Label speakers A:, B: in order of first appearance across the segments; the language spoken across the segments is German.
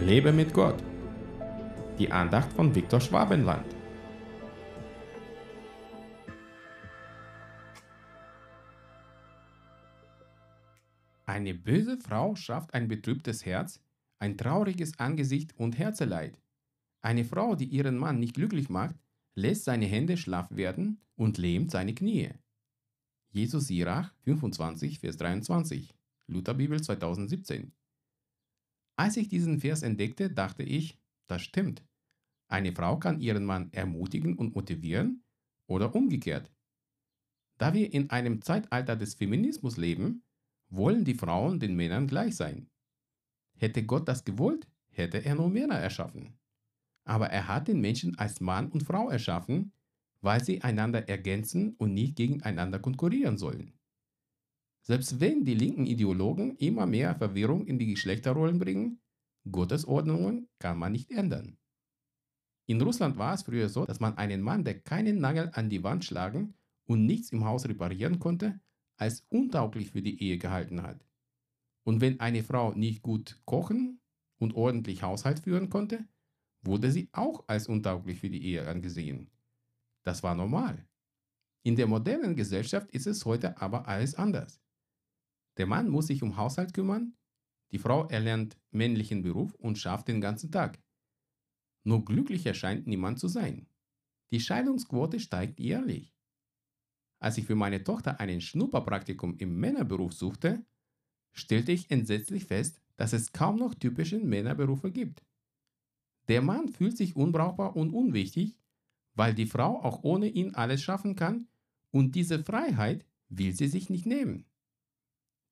A: Lebe mit Gott. Die Andacht von Viktor Schwabenland. Eine böse Frau schafft ein betrübtes Herz, ein trauriges Angesicht und Herzeleid. Eine Frau, die ihren Mann nicht glücklich macht, lässt seine Hände schlaff werden und lähmt seine Knie. Jesus Sirach 25, Vers 23, Lutherbibel 2017. Als ich diesen Vers entdeckte, dachte ich, das stimmt. Eine Frau kann ihren Mann ermutigen und motivieren oder umgekehrt. Da wir in einem Zeitalter des Feminismus leben, wollen die Frauen den Männern gleich sein. Hätte Gott das gewollt, hätte er nur Männer erschaffen. Aber er hat den Menschen als Mann und Frau erschaffen, weil sie einander ergänzen und nicht gegeneinander konkurrieren sollen. Selbst wenn die linken Ideologen immer mehr Verwirrung in die Geschlechterrollen bringen, Gottes Ordnungen kann man nicht ändern. In Russland war es früher so, dass man einen Mann, der keinen Nagel an die Wand schlagen und nichts im Haus reparieren konnte, als untauglich für die Ehe gehalten hat. Und wenn eine Frau nicht gut kochen und ordentlich Haushalt führen konnte, wurde sie auch als untauglich für die Ehe angesehen. Das war normal. In der modernen Gesellschaft ist es heute aber alles anders. Der Mann muss sich um Haushalt kümmern, die Frau erlernt männlichen Beruf und schafft den ganzen Tag. Nur glücklicher scheint niemand zu sein. Die Scheidungsquote steigt jährlich. Als ich für meine Tochter einen Schnupperpraktikum im Männerberuf suchte, stellte ich entsetzlich fest, dass es kaum noch typische Männerberufe gibt. Der Mann fühlt sich unbrauchbar und unwichtig, weil die Frau auch ohne ihn alles schaffen kann und diese Freiheit will sie sich nicht nehmen.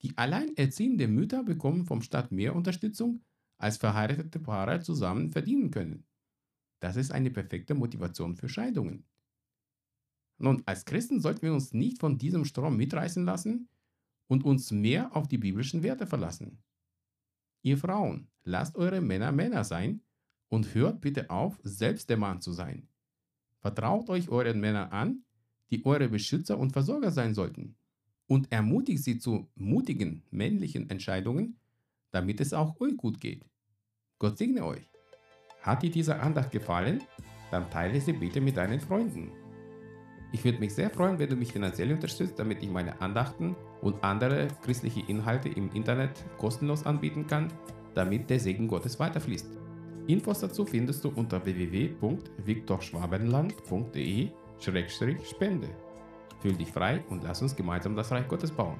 A: Die alleinerziehenden Mütter bekommen vom Staat mehr Unterstützung, als verheiratete Paare zusammen verdienen können. Das ist eine perfekte Motivation für Scheidungen. Nun, als Christen sollten wir uns nicht von diesem Strom mitreißen lassen und uns mehr auf die biblischen Werte verlassen. Ihr Frauen, lasst eure Männer Männer sein und hört bitte auf, selbst der Mann zu sein. Vertraut euch euren Männern an, die eure Beschützer und Versorger sein sollten, und ermutigt sie zu mutigen männlichen Entscheidungen, damit es auch euch gut geht. Gott segne euch. Hat dir diese Andacht gefallen? Dann teile sie bitte mit deinen Freunden. Ich würde mich sehr freuen, wenn du mich finanziell unterstützt, damit ich meine Andachten und andere christliche Inhalte im Internet kostenlos anbieten kann, damit der Segen Gottes weiterfließt. Infos dazu findest du unter www.viktorschwabenland.de-spende. Fühl dich frei und lass uns gemeinsam das Reich Gottes bauen.